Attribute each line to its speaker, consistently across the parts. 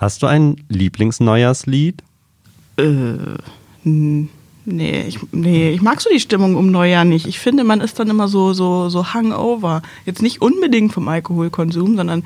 Speaker 1: Hast du ein Lieblingsneujahrslied?
Speaker 2: Äh, nee, ich, nee, ich mag so die Stimmung um Neujahr nicht. Ich finde, man ist dann immer so, so, so hungover. Jetzt nicht unbedingt vom Alkoholkonsum, sondern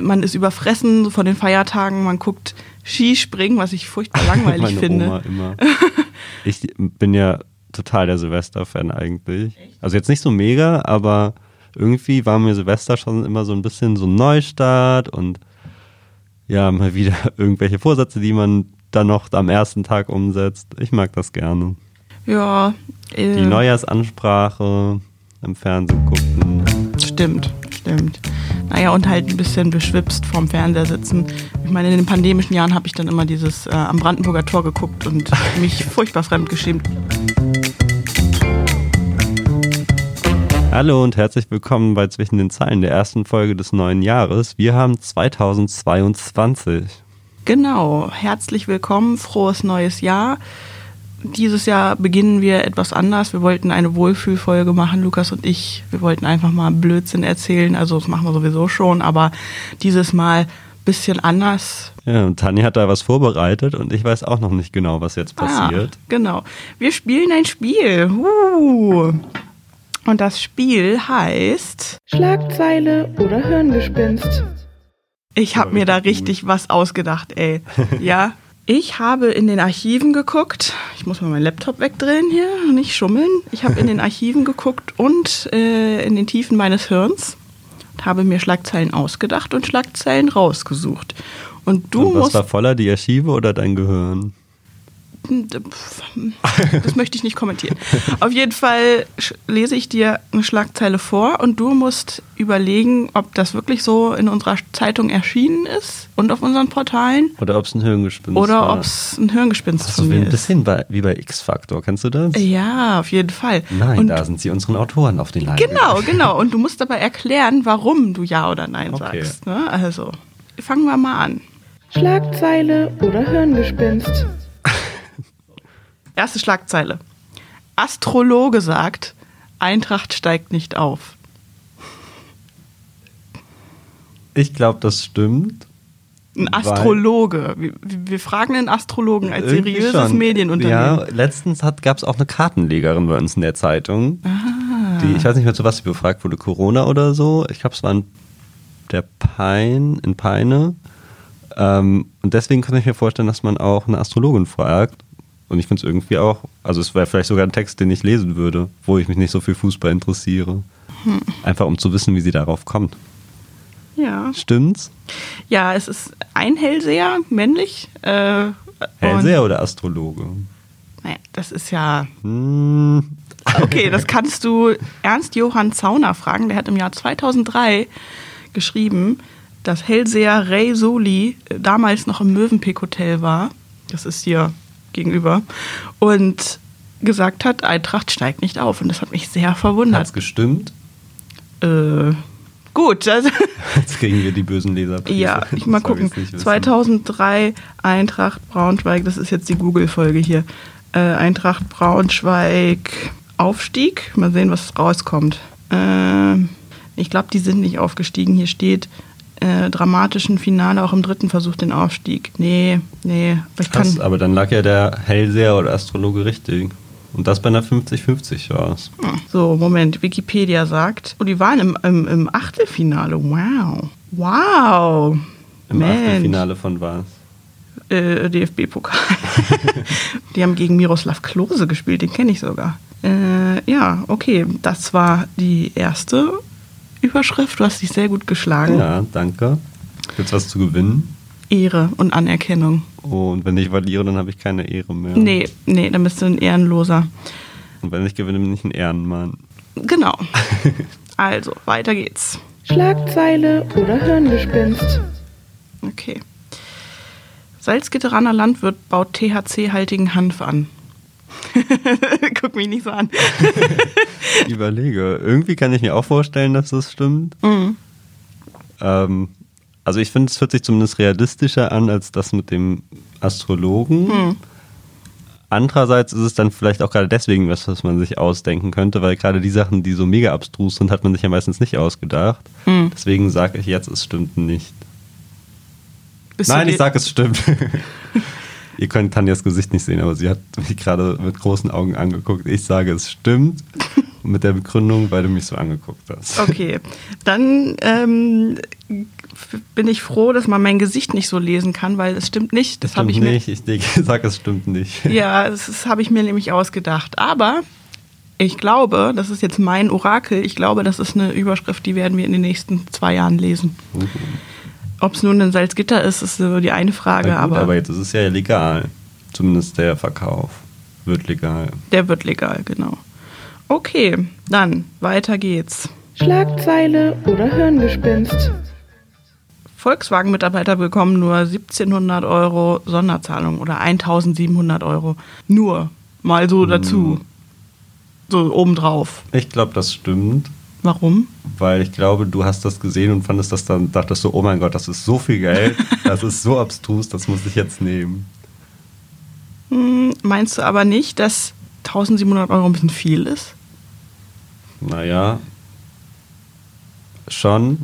Speaker 2: man ist überfressen von den Feiertagen, man guckt Skispringen, was ich furchtbar langweilig
Speaker 1: Meine
Speaker 2: finde.
Speaker 1: Oma immer. ich bin ja total der Silvester-Fan eigentlich. Also jetzt nicht so mega, aber irgendwie war mir Silvester schon immer so ein bisschen so ein Neustart und ja, mal wieder irgendwelche Vorsätze, die man dann noch am ersten Tag umsetzt. Ich mag das gerne.
Speaker 2: Ja, äh,
Speaker 1: Die Neujahrsansprache im Fernsehen gucken.
Speaker 2: Stimmt, stimmt. Naja, und halt ein bisschen beschwipst vorm Fernseher sitzen. Ich meine, in den pandemischen Jahren habe ich dann immer dieses äh, am Brandenburger Tor geguckt und mich furchtbar fremdgeschämt.
Speaker 1: Hallo und herzlich willkommen bei Zwischen den Zeilen der ersten Folge des neuen Jahres. Wir haben 2022.
Speaker 2: Genau, herzlich willkommen, frohes neues Jahr. Dieses Jahr beginnen wir etwas anders. Wir wollten eine Wohlfühlfolge machen, Lukas und ich. Wir wollten einfach mal Blödsinn erzählen. Also das machen wir sowieso schon, aber dieses Mal ein bisschen anders.
Speaker 1: Ja, und Tanja hat da was vorbereitet und ich weiß auch noch nicht genau, was jetzt passiert.
Speaker 2: Ah, genau. Wir spielen ein Spiel. Uh. Und das Spiel heißt.
Speaker 3: Schlagzeile oder Hirngespinst.
Speaker 2: Ich habe mir da richtig was ausgedacht, ey. Ja. Ich habe in den Archiven geguckt. Ich muss mal meinen Laptop wegdrehen hier, nicht schummeln. Ich habe in den Archiven geguckt und äh, in den Tiefen meines Hirns und habe mir Schlagzeilen ausgedacht und Schlagzeilen rausgesucht. Und du
Speaker 1: und was
Speaker 2: musst.
Speaker 1: war voller, die Archive oder dein Gehirn?
Speaker 2: Das möchte ich nicht kommentieren. Auf jeden Fall lese ich dir eine Schlagzeile vor und du musst überlegen, ob das wirklich so in unserer Zeitung erschienen ist und auf unseren Portalen
Speaker 1: Oder ob es ein Hirngespinst
Speaker 2: oder
Speaker 1: war?
Speaker 2: ob es ein Hirngespinst
Speaker 1: Also
Speaker 2: von mir
Speaker 1: ein bisschen bei, wie bei X-Factor, kennst du das?
Speaker 2: ist. Ja, auf jeden Fall.
Speaker 1: Nein,
Speaker 2: und
Speaker 1: da sind sie unseren Autoren auf den Leim
Speaker 2: Genau, genau. Und du musst aber erklären, warum du Ja oder Nein
Speaker 1: Okay.
Speaker 2: sagst. Ne? Also, fangen wir mal an.
Speaker 3: Schlagzeile oder Hirngespinst.
Speaker 2: Erste Schlagzeile. Astrologe sagt, Eintracht steigt nicht auf.
Speaker 1: Ich glaube, das stimmt.
Speaker 2: Ein Astrologe. Wir, wir fragen einen Astrologen als seriöses
Speaker 1: schon.
Speaker 2: Medienunternehmen.
Speaker 1: Ja, letztens gab es auch eine Kartenlegerin bei uns in der Zeitung.
Speaker 2: Ah.
Speaker 1: Die, ich weiß nicht mehr, zu was sie befragt wurde, Corona oder so. Ich glaube, es war in der Pein, in Peine. Ähm, und deswegen kann ich mir vorstellen, dass man auch eine Astrologin fragt. Und ich finde es irgendwie auch, also es wäre vielleicht sogar ein Text, den ich lesen würde, wo ich mich nicht so für Fußball interessiere.
Speaker 2: Hm.
Speaker 1: Einfach um zu wissen, wie sie darauf kommt.
Speaker 2: Ja.
Speaker 1: Stimmt's?
Speaker 2: ja, es ist ein Hellseher, männlich. Äh,
Speaker 1: Hellseher oder Astrologe?
Speaker 2: Naja, das ist ja
Speaker 1: Hm,
Speaker 2: Okay, das kannst du Ernst Johann Zauner fragen. Der hat im Jahr 2003 geschrieben, dass Hellseher Ray Soli damals noch im Mövenpick Hotel war. Das ist hier gegenüber. Und gesagt hat, Eintracht steigt nicht auf. Und das hat mich sehr
Speaker 1: hat's
Speaker 2: verwundert.
Speaker 1: gestimmt?
Speaker 2: Äh, gut, also,
Speaker 1: Jetzt kriegen wir die bösen Leser.
Speaker 2: ja, ich mal gucken. 2003 Eintracht Braunschweig, das ist jetzt die Google-Folge hier. Äh, Eintracht Braunschweig Aufstieg. Mal sehen, was rauskommt. Äh, ich glaube, die sind nicht aufgestiegen. Hier steht äh, dramatischen Finale auch im dritten Versuch den Aufstieg. Nee, nee. Ich
Speaker 1: Krass, aber dann lag ja der Hellseher oder Astrologe richtig. Und das bei einer 50-50 Chance.
Speaker 2: so, Moment. Wikipedia sagt, oh, die waren im, im, im Achtelfinale. Wow. Wow.
Speaker 1: Im
Speaker 2: Mensch.
Speaker 1: Achtelfinale von was?
Speaker 2: äh, DFB-Pokal. die haben gegen Miroslav Klose gespielt, den kenne ich sogar. Äh, ja, okay, das war die erste Überschrift. Du hast dich sehr gut geschlagen.
Speaker 1: Ja, danke. Gibt's was zu gewinnen?
Speaker 2: Ehre und Anerkennung.
Speaker 1: Und wenn ich verliere, dann habe ich keine Ehre mehr.
Speaker 2: Nee, nee, dann bist du ein Ehrenloser.
Speaker 1: Und wenn ich gewinne, bin ich ein Ehrenmann.
Speaker 2: Genau. Also, weiter geht's.
Speaker 3: Schlagzeile oder Hirngespinst.
Speaker 2: Okay. Salzgitteraner Landwirt baut THC-haltigen Hanf an. Guck mich nicht so an.
Speaker 1: Ich überlege. Irgendwie kann ich mir auch vorstellen, dass das stimmt.
Speaker 2: Mhm.
Speaker 1: Ähm, also ich finde, es hört sich zumindest realistischer an als das mit dem Astrologen.
Speaker 2: Hm.
Speaker 1: Andererseits ist es dann vielleicht auch gerade deswegen was, was man sich ausdenken könnte, weil gerade die Sachen, die so mega abstrus sind, hat man sich ja meistens nicht ausgedacht.
Speaker 2: Hm.
Speaker 1: Deswegen sage ich jetzt, es stimmt nicht.
Speaker 2: Bist
Speaker 1: Nein, ich
Speaker 2: dir-
Speaker 1: sag, es stimmt. Ihr könnt Tanjas Gesicht nicht sehen, aber sie hat mich gerade mit großen Augen angeguckt. Ich sage, es stimmt. Mit der Begründung, weil du mich so angeguckt hast.
Speaker 2: Okay, dann ähm, bin ich froh, dass man mein Gesicht nicht so lesen kann, weil es stimmt nicht. Das habe ich
Speaker 1: stimmt
Speaker 2: mir
Speaker 1: nicht. Ich denke, sag, es stimmt nicht.
Speaker 2: Ja, das, das habe ich mir nämlich ausgedacht. Aber ich glaube, das ist jetzt mein Orakel, ich glaube, das ist eine Überschrift, die werden wir in den nächsten zwei Jahren lesen. Ob es nun ein Salzgitter ist, ist so die eine Frage,
Speaker 1: gut,
Speaker 2: aber,
Speaker 1: aber jetzt ist es ja legal. Zumindest der Verkauf wird legal.
Speaker 2: der wird legal, genau. Okay, dann weiter geht's.
Speaker 3: Schlagzeile oder Hirngespinst.
Speaker 2: Volkswagen-Mitarbeiter bekommen nur 1700 Euro Sonderzahlung oder 1700 Euro. Nur mal so dazu. So obendrauf.
Speaker 1: Ich glaube, das stimmt.
Speaker 2: Warum?
Speaker 1: Weil ich glaube, du hast das gesehen und fandest das dann, dachtest du, oh mein Gott, das ist so viel Geld, das ist so abstrus, das muss ich jetzt nehmen.
Speaker 2: Hm, meinst du aber nicht, dass 1700 Euro ein bisschen viel ist?
Speaker 1: Naja, schon.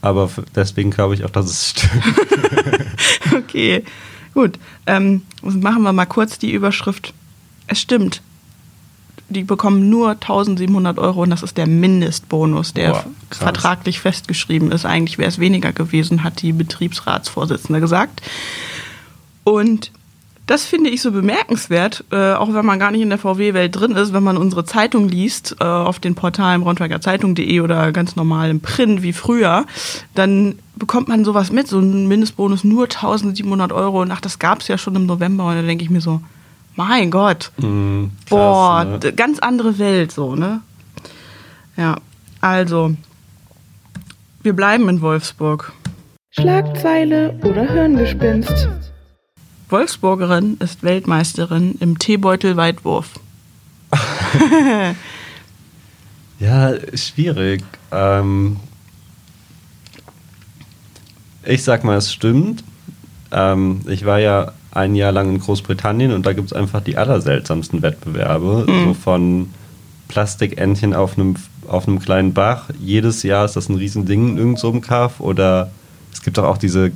Speaker 1: Aber deswegen glaube ich auch, dass es stimmt.
Speaker 2: Okay, gut. Ähm, machen wir mal kurz die Überschrift. Es stimmt. Die bekommen nur 1700 Euro und das ist der Mindestbonus, der
Speaker 1: Boah,
Speaker 2: vertraglich festgeschrieben ist. Eigentlich wäre es weniger gewesen, hat die Betriebsratsvorsitzende gesagt. Und das finde ich so bemerkenswert, äh, auch wenn man gar nicht in der VW-Welt drin ist, wenn man unsere Zeitung liest, äh, auf den Portalen Braunschweiger Zeitung.de oder ganz normal im Print wie früher, dann bekommt man sowas mit, so einen Mindestbonus nur 1700 Euro. Und ach, das gab es ja schon im November. Und da denke ich mir so, mein Gott,
Speaker 1: Hm, krass,
Speaker 2: boah,
Speaker 1: ne?
Speaker 2: ganz andere Welt so, ne? Ja, also, wir bleiben in Wolfsburg.
Speaker 3: Schlagzeile oder Hirngespinst.
Speaker 2: Wolfsburgerin ist Weltmeisterin im Teebeutel-Weitwurf.
Speaker 1: Ja, schwierig. Ähm, ich sag mal, es stimmt. Ähm, ich war ja ein Jahr lang in Großbritannien und da gibt es einfach die allerseltsamsten Wettbewerbe. So von Plastikentchen auf einem, auf einem kleinen Bach. Jedes Jahr ist das ein Riesending in irgendeinem so Kaff. Oder es gibt doch auch diese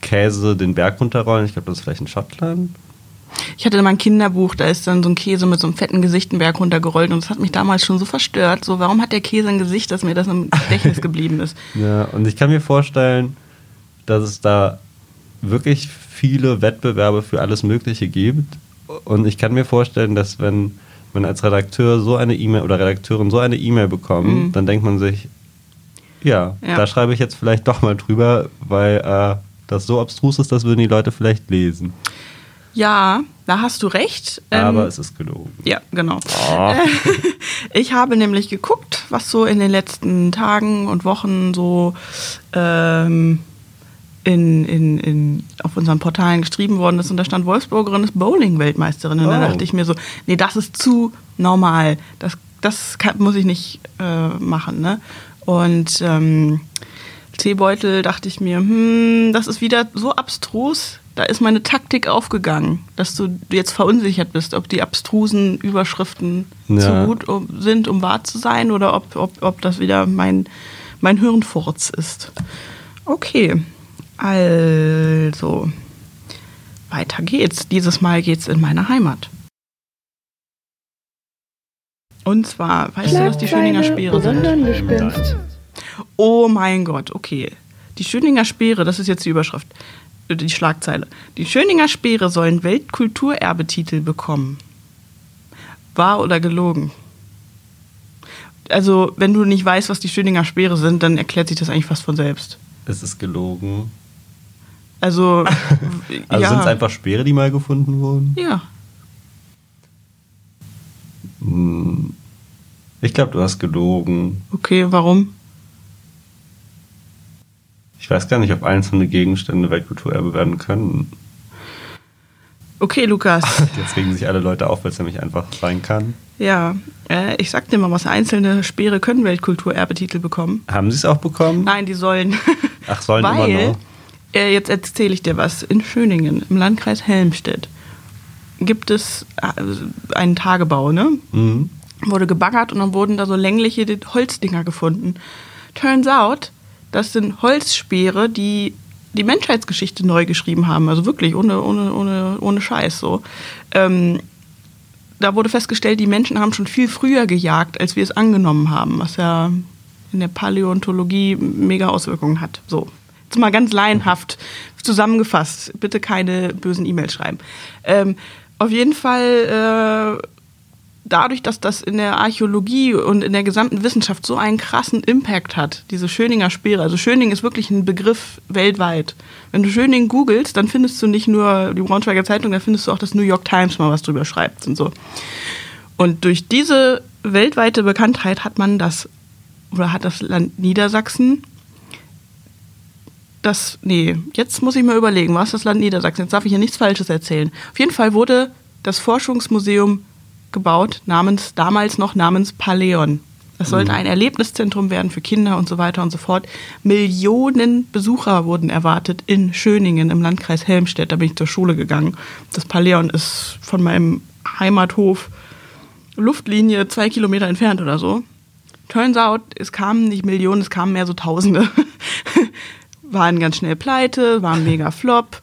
Speaker 1: Käse den Berg runterrollen. Ich glaube, das ist vielleicht in Schottland.
Speaker 2: Ich hatte mal ein Kinderbuch, da ist dann so ein Käse mit so einem fetten Gesicht einen Berg runtergerollt und das hat mich damals schon so verstört. So, warum hat der Käse ein Gesicht, dass mir das im Gedächtnis geblieben ist?
Speaker 1: Ja, und ich kann mir vorstellen, dass es da wirklich viele Wettbewerbe für alles Mögliche gibt. Und ich kann mir vorstellen, dass wenn man als Redakteur so eine E-Mail oder Redakteurin so eine E-Mail bekommt, dann denkt man sich, ja,
Speaker 2: Ja.
Speaker 1: da schreibe ich jetzt vielleicht doch mal drüber, weil äh, das so abstrus ist, das würden die Leute vielleicht lesen.
Speaker 2: Ja, da hast du recht. Ähm,
Speaker 1: Aber es ist gelogen.
Speaker 2: Ja, genau.
Speaker 1: Oh.
Speaker 2: Ich habe nämlich geguckt, was so in den letzten Tagen und Wochen so ähm, in, in, in, auf unseren Portalen geschrieben worden ist. Und da stand Wolfsburgerin ist Bowling-Weltmeisterin. Und da
Speaker 1: Oh.
Speaker 2: dachte ich mir so, nee, das ist zu normal. Das, das kann, muss ich nicht äh, machen. Ne? Und ähm, Teebeutel dachte ich mir, hm, das ist wieder so abstrus. Da ist meine Taktik aufgegangen, dass du jetzt verunsichert bist, ob die abstrusen Überschriften
Speaker 1: Ja.
Speaker 2: zu gut um, sind, um wahr zu sein, oder ob, ob, ob das wieder mein, mein Hirnfurz ist. Okay, also weiter geht's. Dieses Mal geht's in meine Heimat. Und zwar, weißt du, was die Schöninger Speere sind? Oh mein Gott, okay. Die Schöninger Speere, das ist jetzt die Überschrift, äh, die Schlagzeile. Die Schöninger Speere sollen Weltkulturerbetitel bekommen. Wahr oder gelogen? Also, wenn du nicht weißt, was die Schöninger Speere sind, dann erklärt sich das eigentlich fast von selbst.
Speaker 1: Es ist gelogen.
Speaker 2: Also,
Speaker 1: Also
Speaker 2: ja.
Speaker 1: sind es einfach Speere, die mal gefunden wurden?
Speaker 2: Ja.
Speaker 1: Hm. Ich glaube, du hast gelogen.
Speaker 2: Okay, warum?
Speaker 1: Ich weiß gar nicht, ob einzelne Gegenstände Weltkulturerbe werden können.
Speaker 2: Okay, Lukas.
Speaker 1: Jetzt regen sich alle Leute auf, weil es nämlich einfach sein kann.
Speaker 2: ja, äh, ich sag dir mal was. Einzelne Speere können Weltkulturerbetitel bekommen.
Speaker 1: Haben sie es auch bekommen?
Speaker 2: Nein, die sollen.
Speaker 1: Ach, sollen
Speaker 2: Weil,
Speaker 1: immer noch.
Speaker 2: Äh, jetzt erzähle ich dir was. In Schöningen, im Landkreis Helmstedt, gibt es äh, einen Tagebau, ne?
Speaker 1: Mhm.
Speaker 2: Wurde gebaggert und dann wurden da so längliche Holzdinger gefunden. Turns out, das sind Holzspeere, die die Menschheitsgeschichte neu geschrieben haben. Also wirklich, ohne, ohne, ohne, ohne Scheiß so. Ähm, da wurde festgestellt, die Menschen haben schon viel früher gejagt, als wir es angenommen haben, was ja in der Paläontologie mega Auswirkungen hat. So, mal ganz laienhaft zusammengefasst. Bitte keine bösen E-Mails schreiben. Ähm, auf jeden Fall äh, dadurch, dass das in der Archäologie und in der gesamten Wissenschaft so einen krassen Impact hat, diese Schöninger Speere. Also Schöning ist wirklich ein Begriff weltweit. Wenn du Schöning googelst, dann findest du nicht nur die Braunschweiger Zeitung, dann findest du auch das New York Times mal was drüber schreibt und so. Und durch diese weltweite Bekanntheit hat man das, oder hat das Land Niedersachsen das, nee, jetzt muss ich mal überlegen, was das Land Niedersachsen, jetzt darf ich hier nichts Falsches erzählen. Auf jeden Fall wurde das Forschungsmuseum gebaut, namens, damals noch namens Paleon. Es sollte mhm. ein Erlebniszentrum werden für Kinder und so weiter und so fort. Millionen Besucher wurden erwartet in Schöningen im Landkreis Helmstedt. Da bin ich zur Schule gegangen. Das Paleon ist von meinem Heimathof Luftlinie zwei Kilometer entfernt oder so. Turns out, es kamen nicht Millionen, es kamen mehr so Tausende. waren ganz schnell pleite, waren mega flop.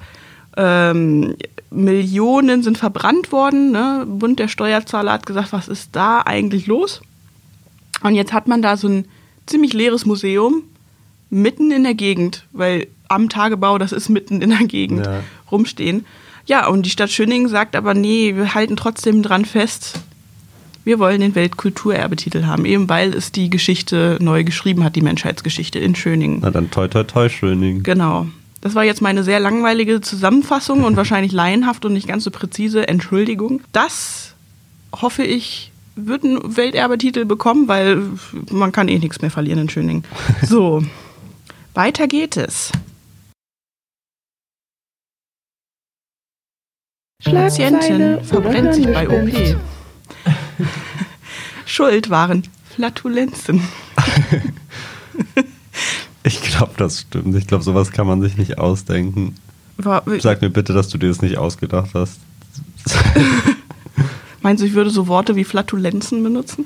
Speaker 2: Ähm, Millionen sind verbrannt worden. Ne? Bund der Steuerzahler hat gesagt, was ist da eigentlich los? Und jetzt hat man da so ein ziemlich leeres Museum mitten in der Gegend, weil am Tagebau, das ist mitten in der Gegend, ja. rumstehen. Ja, und die Stadt Schöningen sagt aber, nee, wir halten trotzdem dran fest. Wir wollen den Weltkulturerbetitel haben, eben weil es die Geschichte neu geschrieben hat, die Menschheitsgeschichte in Schöningen.
Speaker 1: Na dann toi toi toi Schöningen.
Speaker 2: Genau. Das war jetzt meine sehr langweilige Zusammenfassung und wahrscheinlich laienhaft und nicht ganz so präzise. Entschuldigung. Das hoffe ich wird einen Welterbetitel bekommen, weil man kann eh nichts mehr verlieren in Schöning. So, weiter geht es. Patientin verbrennt sich bei OP. Schuld waren Flatulenzen.
Speaker 1: Ich glaube, das stimmt. Ich glaube, sowas kann man sich nicht ausdenken. War, Sag mir bitte, dass du dir das nicht ausgedacht hast.
Speaker 2: Meinst du, ich würde so Worte wie Flatulenzen benutzen?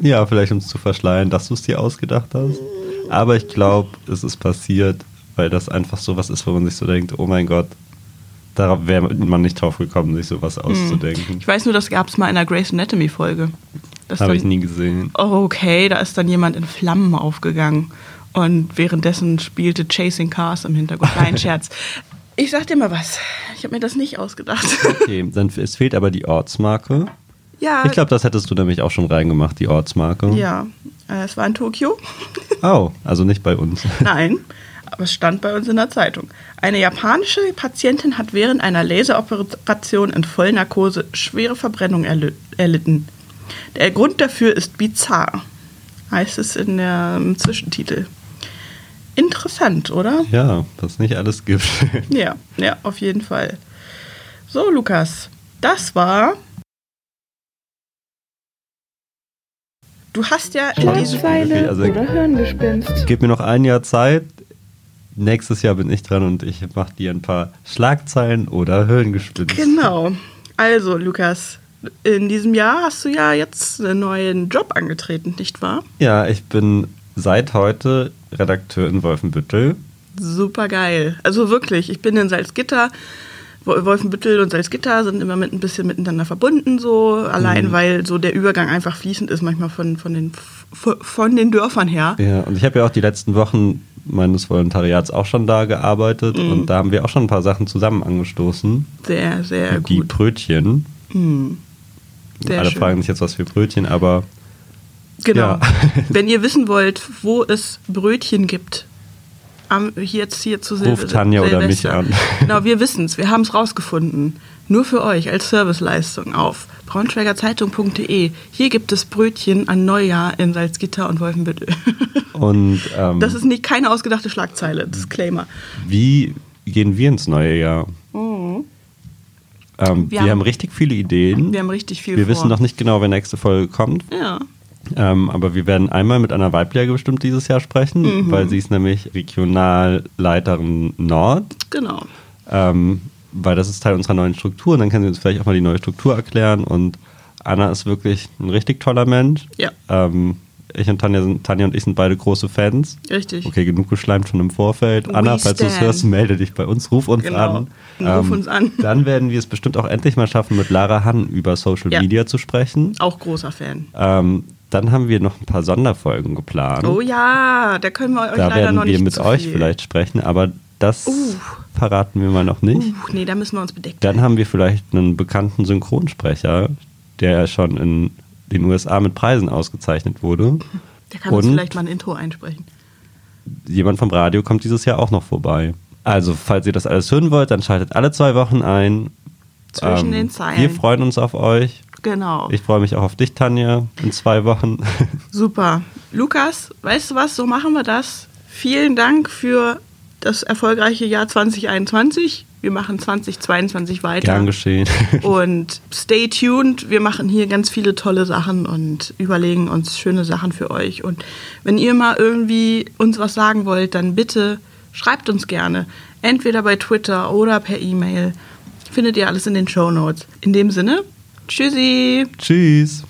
Speaker 1: Ja, vielleicht um es zu verschleiern, dass du es dir ausgedacht hast. Aber ich glaube, es ist passiert, weil das einfach sowas ist, wo man sich so denkt, oh mein Gott, darauf wäre man nicht drauf gekommen, sich sowas hm. auszudenken.
Speaker 2: Ich weiß nur, das gab es mal in einer Grace Anatomy Folge.
Speaker 1: Habe ich nie gesehen.
Speaker 2: Oh, okay, da ist dann jemand in Flammen aufgegangen. Und währenddessen spielte Chasing Cars im Hintergrund. Nein, Scherz. Ich sag dir mal was. Ich habe mir das nicht ausgedacht.
Speaker 1: Okay, dann es fehlt aber die Ortsmarke. Ja. Ich glaube, das hättest du nämlich auch schon reingemacht, die Ortsmarke.
Speaker 2: Ja, äh, es war in Tokio.
Speaker 1: Oh, also nicht bei uns.
Speaker 2: Nein, aber es stand bei uns in der Zeitung. Eine japanische Patientin hat während einer Laseroperation in Vollnarkose schwere Verbrennung erlitten. Der Grund dafür ist bizarr, heißt es in der, im Zwischentitel. Interessant, oder?
Speaker 1: Ja, was nicht alles gibt.
Speaker 2: ja, ja, auf jeden Fall. So, Lukas, das war. Du hast ja
Speaker 3: in diesem Zeile also, oder Hirngespinst.
Speaker 1: Gib mir noch ein Jahr Zeit. Nächstes Jahr bin ich dran und ich mache dir ein paar Schlagzeilen oder Hirngespinst.
Speaker 2: Genau. Also, Lukas, in diesem Jahr hast du ja jetzt einen neuen Job angetreten, nicht wahr?
Speaker 1: Ja, ich bin seit heute Redakteur in Wolfenbüttel.
Speaker 2: Super geil. Also wirklich, ich bin in Salzgitter. Wolfenbüttel und Salzgitter sind immer mit ein bisschen miteinander verbunden, so allein mhm. weil so der Übergang einfach fließend ist, manchmal von, von, den, von den Dörfern her.
Speaker 1: Ja, und ich habe ja auch die letzten Wochen meines Volontariats auch schon da gearbeitet mhm. und da haben wir auch schon ein paar Sachen zusammen angestoßen.
Speaker 2: Sehr, sehr
Speaker 1: die
Speaker 2: gut.
Speaker 1: Die Brötchen. Mhm. Alle schön. fragen sich jetzt, was für Brötchen, aber
Speaker 2: Genau. Ja. Wenn ihr wissen wollt, wo es Brötchen gibt, am, jetzt hier zu
Speaker 1: Silvester. Ruft Tanja oder mich an.
Speaker 2: Genau, wir wissen es, wir haben es rausgefunden. Nur für euch als Serviceleistung auf braunschweigerzeitung.de. Hier gibt es Brötchen an Neujahr in Salzgitter und Wolfenbüttel.
Speaker 1: Und ähm,
Speaker 2: das ist nicht keine ausgedachte Schlagzeile, Disclaimer.
Speaker 1: Wie gehen wir ins neue Jahr? Mhm. Ähm, wir, wir haben, haben, richtig viele Ideen.
Speaker 2: Wir haben richtig viel
Speaker 1: Wir vor. wissen noch nicht genau, wer nächste Folge kommt.
Speaker 2: Ja.
Speaker 1: Ähm, aber wir werden einmal mit einer Weibliche bestimmt dieses Jahr sprechen, mhm. weil sie ist nämlich Regionalleiterin Nord.
Speaker 2: Genau.
Speaker 1: Ähm, weil das ist Teil unserer neuen Struktur und dann kann sie uns vielleicht auch mal die neue Struktur erklären. Und Anna ist wirklich ein richtig toller Mensch.
Speaker 2: Ja.
Speaker 1: Ähm, Ich und Tanja, sind, Tanja und ich sind beide große Fans.
Speaker 2: Richtig.
Speaker 1: Okay, genug geschleimt schon im Vorfeld.
Speaker 2: We
Speaker 1: Anna, falls du es hörst, melde dich bei uns, ruf uns
Speaker 2: Genau.
Speaker 1: an.
Speaker 2: Ruf uns an.
Speaker 1: Dann werden wir es bestimmt auch endlich mal schaffen, mit Lara Hann über Social
Speaker 2: Ja.
Speaker 1: Media zu sprechen.
Speaker 2: Auch großer Fan.
Speaker 1: Ähm, dann haben wir noch ein paar Sonderfolgen geplant.
Speaker 2: Oh ja, da können wir euch
Speaker 1: da
Speaker 2: leider
Speaker 1: werden
Speaker 2: noch
Speaker 1: wir
Speaker 2: nicht
Speaker 1: mit
Speaker 2: zu
Speaker 1: euch
Speaker 2: viel.
Speaker 1: vielleicht sprechen, aber das
Speaker 2: Uh.
Speaker 1: verraten wir mal noch nicht.
Speaker 2: Uh, nee, da müssen wir uns bedecken.
Speaker 1: Dann haben wir vielleicht einen bekannten Synchronsprecher, der schon in den USA mit Preisen ausgezeichnet wurde.
Speaker 2: Der kann uns
Speaker 1: Und-
Speaker 2: vielleicht mal ein Intro einsprechen.
Speaker 1: Jemand vom Radio kommt dieses Jahr auch noch vorbei. Also, falls ihr das alles hören wollt, dann schaltet alle zwei Wochen ein. Ähm,
Speaker 2: Zwischen den Zeilen.
Speaker 1: Wir freuen uns auf euch.
Speaker 2: Genau.
Speaker 1: Ich freue mich auch auf dich, Tanja, in zwei Wochen.
Speaker 2: Super. Lukas, weißt du was? So machen wir das. Vielen Dank für das erfolgreiche Jahr 2021. Wir machen 2022 weiter.
Speaker 1: Gern geschehen.
Speaker 2: Und stay tuned. Wir machen hier ganz viele tolle Sachen und überlegen uns schöne Sachen für euch. Und wenn ihr mal irgendwie uns was sagen wollt, dann bitte schreibt uns gerne. Entweder bei Twitter oder per E-Mail. Findet ihr alles in den Show Notes. In dem Sinne, tschüssi.
Speaker 1: Tschüss.